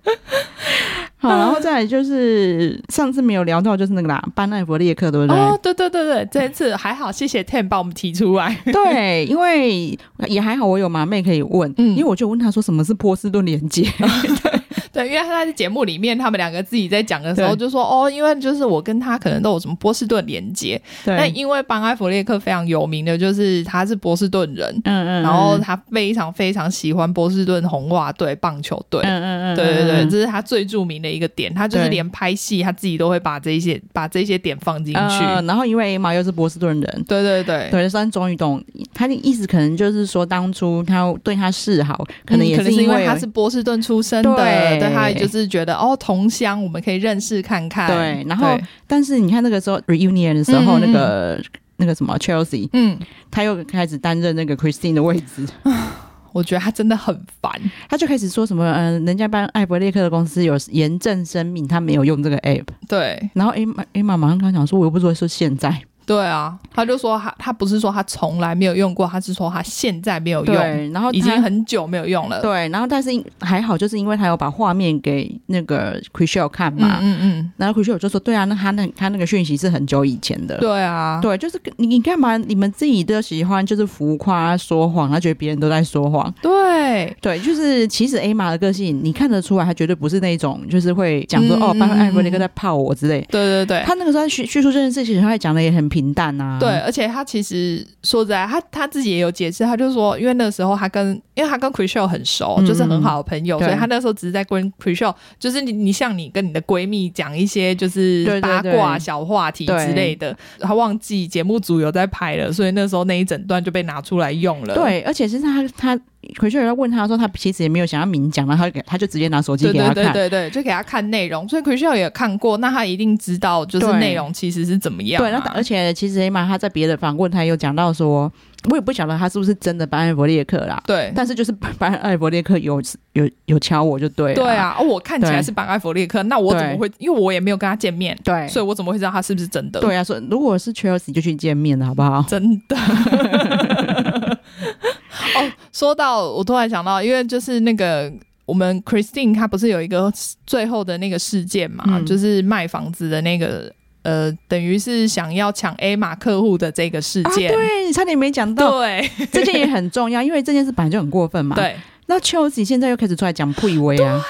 好，然后再来就是上次没有聊到，就是那个啦，班奈弗列克，对不对？哦，对对对对，这一次还好，谢谢 Ten 帮我们提出来。对，因为也还好，我有麻妹可以问，嗯，因为我就问他说什么是波士顿连接。对，因为他在节目里面，他们两个自己在讲的时候就说哦，因为就是我跟他可能都有什么波士顿连接。对，但因为邦埃弗列克非常有名的就是他是波士顿人，嗯，嗯嗯，然后他非常非常喜欢波士顿红袜队棒球队，嗯嗯嗯，对对对，这是他最著名的一个点。他就是连拍戏他自己都会把这些把这些点放进去。嗯，然后因为 Emma 又是波士顿人，对对对，对，所以终于懂他的意思，可能就是说当初他对他示好，可能也是因为，他是波士顿出生的，对，对他就是觉得。哦，同乡我们可以认识看看。对，然后但是你看那个时候 reunion 的时候，嗯、那个那个什么 Chelsea，嗯，他又开始担任那个 Christine 的位置。我觉得他真的很烦，他就开始说什么，嗯、呃，人家帮艾伯列克的公司有严正声明，他没有用这个 app。对，然后 Emma Emma 马上跟他讲说，我又不是说现在。对啊，他就说他他不是说他从来没有用过，他是说他现在没有用，对，然后已经很久没有用了。对，然后但是还好，就是因为他有把画面给那个 Chrishell 看嘛，嗯嗯，嗯，然后 Chrishell 就说，对啊，那他那他那个讯息是很久以前的。对啊，对，就是你你干嘛？你们自己都喜欢就是浮夸说谎，他觉得别人都在说谎。对对，就是其实 Emma 的个性你看得出来，他绝对不是那种就是会讲说、嗯、哦，班艾弗雷克在泡我之类。对对对，他那个时候叙叙述这件事情，他讲的也很平淡啊。对。而且他其实说实在，他他自己也有解释，他就说，因为那个时候他跟，因为他跟 Chrishell 很熟，嗯、就是很好的朋友，所以他那时候只是在跟 Chrishell，就是你你像你跟你的闺蜜讲一些就是八卦小话题之类的，他忘记节目组有在拍了，所以那时候那一整段就被拿出来用了。对，而且是他他。回去有人问他说，他其实也没有想要明讲，然后他给他就直接拿手机给他看，对对对对，就给他看内容。所以奎秀也看过，那他一定知道就是内容其实是怎么样，啊。对，那而且其实嘛，他在别的访问他有讲到说，我也不晓得他是不是真的班艾佛列克啦。对，但是就是 班艾佛列克有有有敲我就对了。对啊，我看起来是班艾佛列克，那我怎么会？因为我也没有跟他见面，对，所以我怎么会知道他是不是真的？对啊，所以如果是 Chelsea 就去见面了，好不好？真的。哦，说到我突然想到，因为就是那个我们 Christine 她不是有一个最后的那个事件嘛，嗯、就是卖房子的那个呃，等于是想要抢 Emma 客户的这个事件，啊、对，你差点没讲到，对，这件也很重要，因为这件事本来就很过分嘛，对。那 Chelsea 现在又开始出来讲配威啊！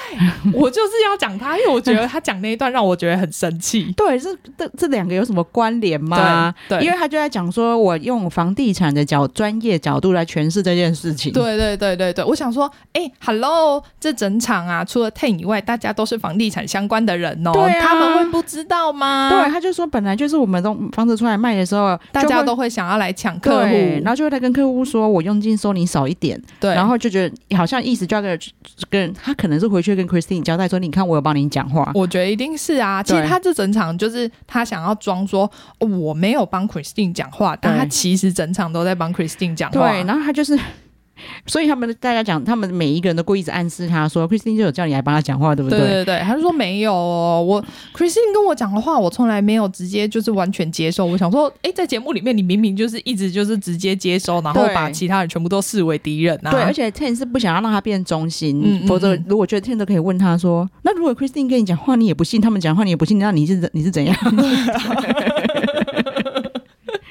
我就是要讲他，因为我觉得他讲那一段让我觉得很生气。对，这这这两个有什么关联吗？对？对，因为他就在讲说，我用房地产的角专业角度来诠释这件事情。对对对对对，我想说，哎、欸，Hello，这整场啊，除了 Ten 以外，大家都是房地产相关的人哦，对啊，他们会不知道吗？对，他就说本来就是我们这房子出来卖的时候，大家都会想要来抢客户，然后就会来跟客户说，我佣金收你少一点，对，然后就觉得好像意思就要跟。跟他可能是回去跟 Christine 交代说，你看我有帮你讲话，我觉得一定是啊。其实他这整场就是他想要装说我没有帮 Christine 讲话，但他其实整场都在帮 Christine 讲话。对，然后他就是。所以他们大家讲，他们每一个人都故意一直暗示他说，Christine 就有叫你来帮他讲话，对不对？对对对，他就说没有哦，我 Christine 跟我讲的话，我从来没有直接就是完全接受。我想说，哎，在节目里面你明明就是一直就是直接接收，然后把其他人全部都视为敌人啊。对，而且 Ten 是不想要让他变中心，嗯嗯，否则如果觉得 Ten 都可以问他说，那如果 Christine 跟你讲话，你也不信，他们讲话你也不信，那你是你是怎样？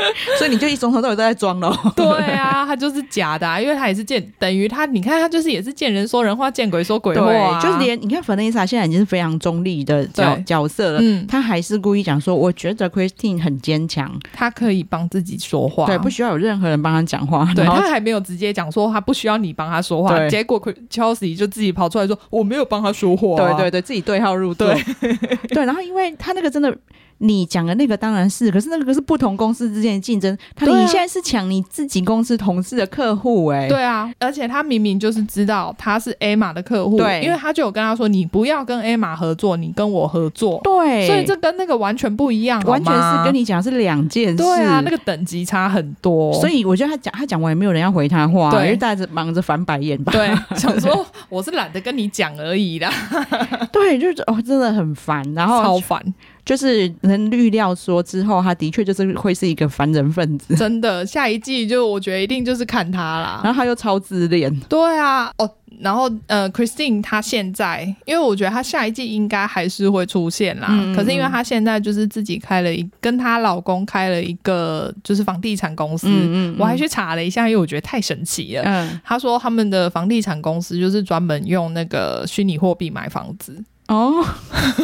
所以你就一从头到尾都在装喽？对啊，他就是假的，啊，因为他也是见等于他，你看他就是也是见人说人话，见鬼说鬼话，啊，就是连你看 Vanessa 现在已经是非常中立的角角色了，嗯，他还是故意讲说，我觉得 Christine 很坚强，他可以帮自己说话，对，不需要有任何人帮他讲话，对，他还没有直接讲说他不需要你帮他说话，结果 Chelsea 就自己跑出来说我没有帮他说话，对对对，自己对号入座，对，对，然后因为他那个真的。你讲的那个当然是，可是那个是不同公司之间的竞争。他你现在是抢你自己公司同事的客户哎、欸。对啊，而且他明明就是知道他是 Emma 的客户，对，因为他就有跟他说，你不要跟 Emma 合作，你跟我合作。对，所以这跟那个完全不一样，完全是跟你讲是两件事。对啊，那个等级差很多。所以我觉得他讲他讲完也没有人要回他话，对，因为大家忙着翻白眼吧。对，想说 我是懒得跟你讲而已啦。对，就是哦，真的很烦，然后超烦。就是能预料说之后他的确就是会是一个凡人分子。真的，下一季就我觉得一定就是看他啦。然后他又超自恋。对啊，哦。然后，呃，Christine 她现在，因为我觉得她下一季应该还是会出现啦。可是因为她现在就是自己开了一，跟她老公开了一个就是房地产公司。嗯嗯嗯，我还去查了一下，因为我觉得太神奇了。嗯，他说他们的房地产公司就是专门用那个虚拟货币买房子。哦，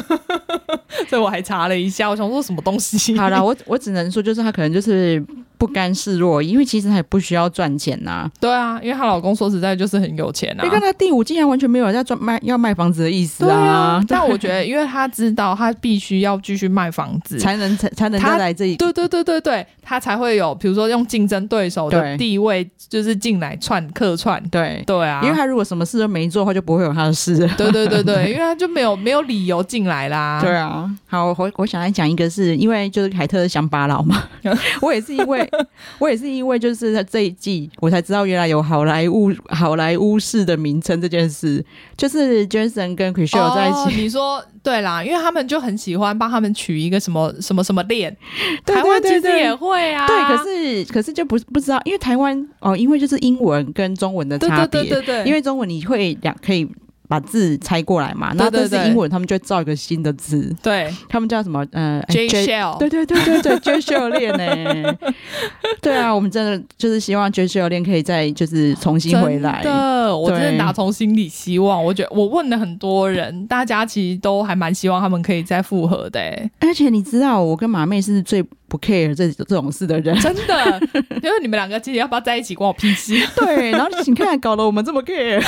所以我还查了一下，我想说什么东西。好了，我我只能说，就是他可能就是。不甘示弱，因为其实她也不需要赚钱呐、啊。对啊，因为她老公说实在就是很有钱啊。你看她第五竟然完全没有在赚卖要卖房子的意思啊。啊但我觉得，因为她知道她必须要继续卖房子，才能才才能再来这里。对对对对对，她才会有，比如说用竞争对手的地位，就是进来串客串。对对啊，因为她如果什么事都没做的话，就不会有她的事。对对对对，因为她就没有没有理由进来啦。对啊，好，我我想来讲一个是，是因为就是凯特乡巴佬嘛，我也是因为我也是。因为就是在这一季，我才知道原来有好莱坞好莱坞式的名称这件事，就是 Jason 跟 Chrishell 在一起。哦、你说对啦，因为他们就很喜欢帮他们取一个什么什么什么恋，台湾其实也会啊。对，可是可是就不不知道，因为台湾哦，因为就是英文跟中文的差别，对对对对对，因为中文你会两可以。把字拆过来嘛，然后这是英文，他们就造一个新的字，对，他们叫什么？呃，J Shell，对对对对对，J Shell 链呢？对啊，我们真的就是希望 J Shell 链可以再就是重新回来。真的，我真的打从心里希望。我觉得我问了很多人，大家其实都还蛮希望他们可以再复合的。而且你知道，我跟马妹是最不 care 这这种事的人，真的，就是你们两个今天要不要在一起关我屁事？对，然后你看，搞得我们这么 care。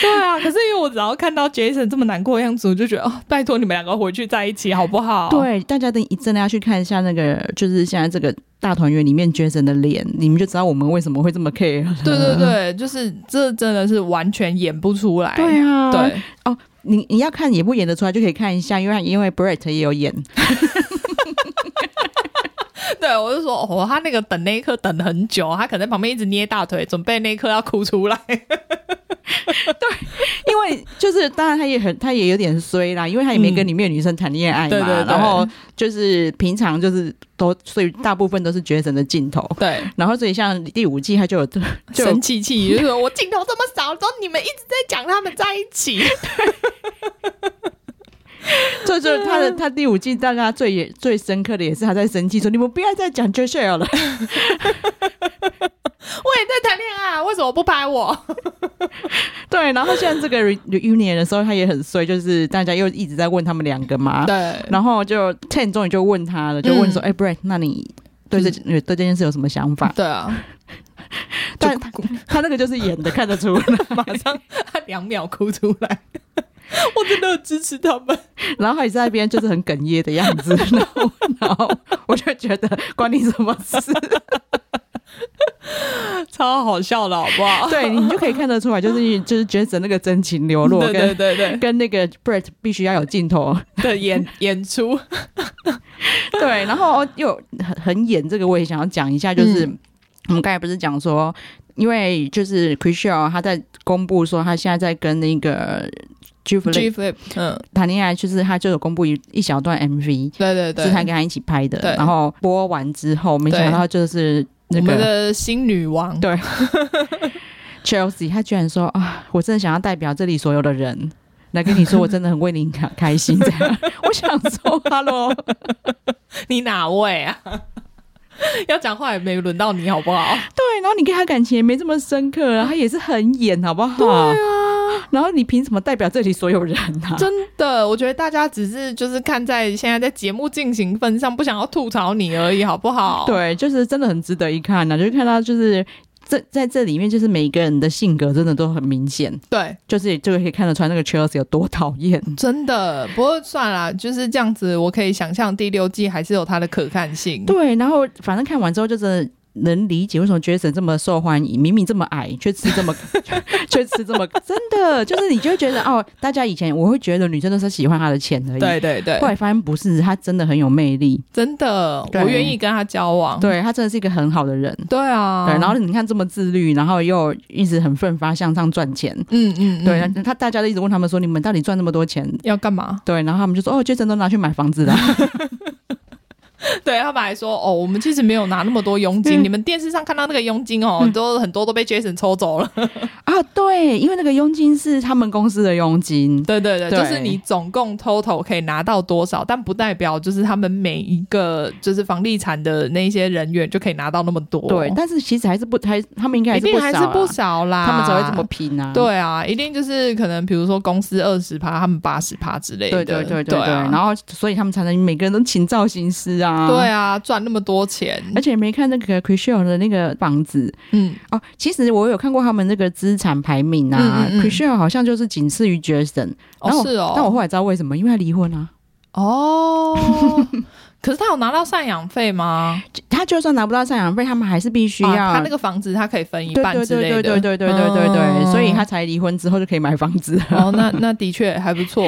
对啊，可是因为我只要看到 Jason 这么难过的样子，我就觉得哦，拜托你们两个回去在一起好不好？对，大家等一真的要去看一下那个，就是现在这个大团圆里面 Jason 的脸，你们就知道我们为什么会这么 care。对对对，就是这真的是完全演不出来。对啊，对哦，你你要看演不演得出来，就可以看一下，因为因为 Brett 也有演。对，我就说哦，他那个等那一刻等很久，他可能在旁边一直捏大腿，准备那一刻要哭出来。对，因为就是当然他也很，他也有点衰啦，因为他也没跟里面的女生谈恋爱嘛。对对对。然后就是平常就是都，所以大部分都是 Jason 的镜头。对。然后所以像第五季他就有 就生气气，就说我镜头这么少，然后你们一直在讲他们在一起。这就是他的，他第五季让他最最深刻的也是他在生气说：“你们不要再讲 Joshua 了，我 也在谈恋爱，为什么不拍我？” 对，然后现在这个 reunion 的时候，他也很衰，就是大家又一直在问他们两个嘛。对，然后就 Ten 终于就问他了，就问说：“哎、嗯欸、，Brett，那你对这对这件事有什么想法？”对啊，但他他那个就是演的，看得出来，马上他两秒哭出来。我真的很支持他们，然后还在那边就是很哽咽的样子，然后，然后我就觉得关你什么事？超好笑的，好不好？对，你就可以看得出来，就是就是 Jason 那个真情流露，跟对对对，跟那个 Brett 必须要有镜头。的演演出，对，然后又很很演这个，我也想要讲一下，就是、嗯、我们刚才不是讲说，因为就是 Chrishell 他在公布说他现在在跟那个。G Flip，嗯，谈恋爱就是他就有公布一一小段 MV，对对对，是他跟他一起拍的，然后播完之后，没想到就是那个我们的新女王，对，Chelsea，她居然说啊，我真的想要代表这里所有的人来跟你说，我真的很为你开开心，这样，我想说，Hello，你哪位啊？要讲话也没轮到你好不好？对，然后你跟他感情也没这么深刻，他也是很演好不好？对啊，然后你凭什么代表这里所有人呢、啊？真的，我觉得大家只是就是看在现在在节目进行分上，不想要吐槽你而已，好不好？对，就是真的很值得一看呢、啊，就是看到就是。这在这里面，就是每一个人的性格真的都很明显，对，就是这个可以看得出来那个 Chelsea 有多讨厌，真的。不过算了，就是这样子，我可以想象第六季还是有它的可看性。对，然后反正看完之后就真的能理解为什么 Jason 这么受欢迎，明明这么矮，却吃这么 却吃这么真的，就是你就会觉得哦，大家以前我会觉得女生都是喜欢他的钱而已，对对对，后来发现不是，他真的很有魅力，真的，我愿意跟他交往，对他真的是一个很好的人，对啊，对，然后你看这么自律，然后又一直很奋发向上赚钱，嗯嗯，对他他大家都一直问他们说，你们到底赚那么多钱？要干嘛？对，然后他们就说哦，Jason 都拿去买房子了。对，他们还说哦，我们其实没有拿那么多佣金，嗯、你们电视上看到那个佣金哦，嗯、都很多都被 Jason 抽走了 啊。对，因为那个佣金是他们公司的佣金。对对对，对就是你总共 total 可以拿到多少，但不代表就是他们每一个就是房地产的那些人员就可以拿到那么多。对，但是其实还是不，还他们应该一定还是不少啦。他们才会这么拼啊。对啊，一定就是可能比如说公司二十趴，他们八十趴之类的。对对对对对，然后所以他们才能每个人都请造型师啊。对啊。赚那么多钱，而且没看那个 Chrishell 的那个房子，嗯哦，其实我有看过他们那个资产排名啊 Chrishell 好像就是仅次于 Jason，哦是哦，但我后来知道为什么，因为他离婚啊，哦，可是他有拿到赡养费吗？他就算拿不到赡养费，他们还是必须要他那个房子，他可以分一半之类的，对对对对对对对对，所以他才离婚之后就可以买房子。哦，那那的确还不错。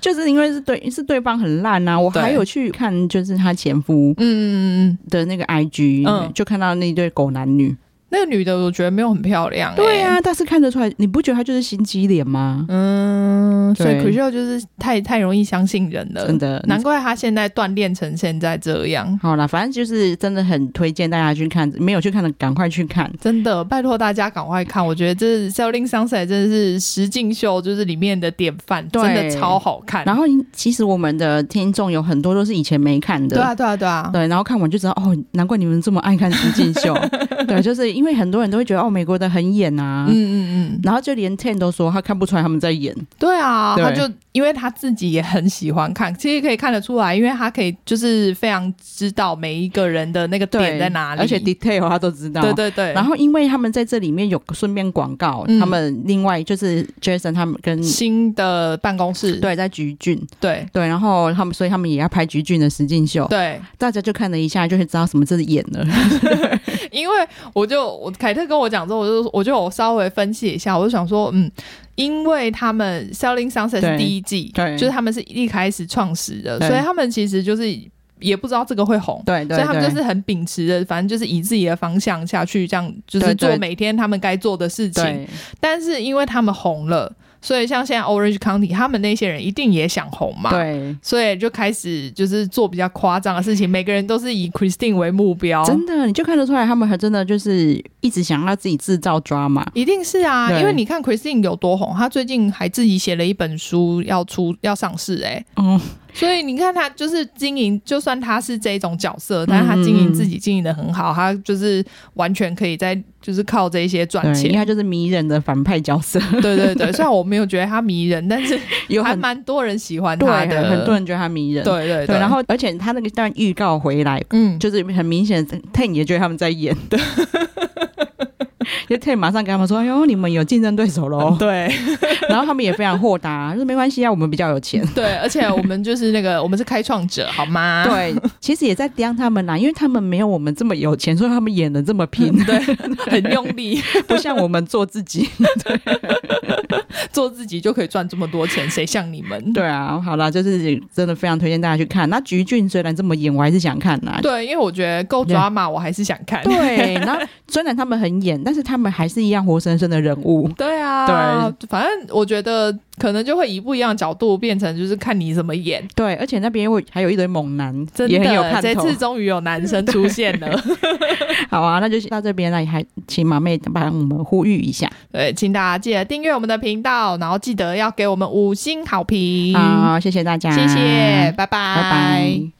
就是因为是对是对方很烂呐、啊，我还有去看就是她前夫嗯嗯嗯的那个 IG，嗯，就看到那对狗男女。那个女的我觉得没有很漂亮、欸，对啊，但是看得出来，你不觉得她就是心机脸吗？嗯，所以 Chrishell 就是太太容易相信人了，真的，难怪她现在锻炼成现在这样。好了，反正就是真的很推荐大家去看，没有去看的赶快去看，真的拜托大家赶快看。我觉得这是《Selling Sunset》真的是石敬秀，就是里面的典范，真的超好看。然后其实我们的听众有很多都是以前没看的，对啊，对啊，对啊，对，然后看完就知道哦，难怪你们这么爱看石敬秀，对，就是。因为很多人都会觉得哦，美国的很演啊，嗯嗯嗯，然后就连 Ten 都说他看不出来他们在演。对啊，对。他就因为他自己也很喜欢看，其实可以看得出来，因为他可以就是非常知道每一个人的那个点在哪里，而且 detail 他都知道。对对对。然后因为他们在这里面有顺便广告，嗯、他们另外就是 Jason 他们跟新的办公室。对在橘郡，对。对，然后他们所以他们也要拍橘郡的实境秀，对，大家就看了一下就会知道什么这是演了，因为我就。我凯特跟我讲之后，我就我就我稍微分析一下，我就想说，嗯，因为他们 Selling Sunset 是第一季，对，就是他们是一开始创始的，所以他们其实就是也不知道这个会红，对，对，对，所以他们就是很秉持的，反正就是以自己的方向下去，这样就是做每天他们该做的事情。对，但是因为他们红了。所以像现在 Orange County 他们那些人一定也想红嘛，对，所以就开始就是做比较夸张的事情，每个人都是以 Christine 为目标，真的，你就看得出来他们还真的就是一直想要自己制造 drama，一定是啊，因为你看 Christine 有多红，她最近还自己写了一本书要出要上市、欸，哎，嗯。所以你看他就是经营，就算他是这种角色，但是他经营自己经营的很好，嗯、他就是完全可以在就是靠这些赚钱，因为他就是迷人的反派角色。对对对，虽然我没有觉得他迷人，但是 有还蛮多人喜欢他的，很多人觉得他迷人。对对对，对，然后而且他那个段预告回来，嗯，就是很明显，Ten 也觉得他们在演的。就可以马上跟他们说：“哎呦，你们有竞争对手喽！”嗯、对，然后他们也非常豁达，就说：“没关系啊，我们比较有钱。”对，而且我们就是那个，我们是开创者，好吗？对，其实也在刁他们啦，因为他们没有我们这么有钱，所以他们演的这么拼，对，很用力，不像我们做自己，对，做自己就可以赚这么多钱，谁像你们？对啊，好了，就是真的非常推荐大家去看。那橘俊虽然这么演，我还是想看呐。对，因为我觉得够抓马，我还是想看。对，那虽然他们很演，但是他们还是一样活生生的人物。对啊，对，反正我觉得可能就会以不一样的角度变成，就是看你怎么演。对，而且那边会还有一堆猛男，真的也很有看头。这次终于有男生出现了。好啊，那就到这边了，还请马妹帮我们呼吁一下。对，请大家记得订阅我们的频道，然后记得要给我们五星好评。好，谢谢大家，谢谢，拜拜，拜拜。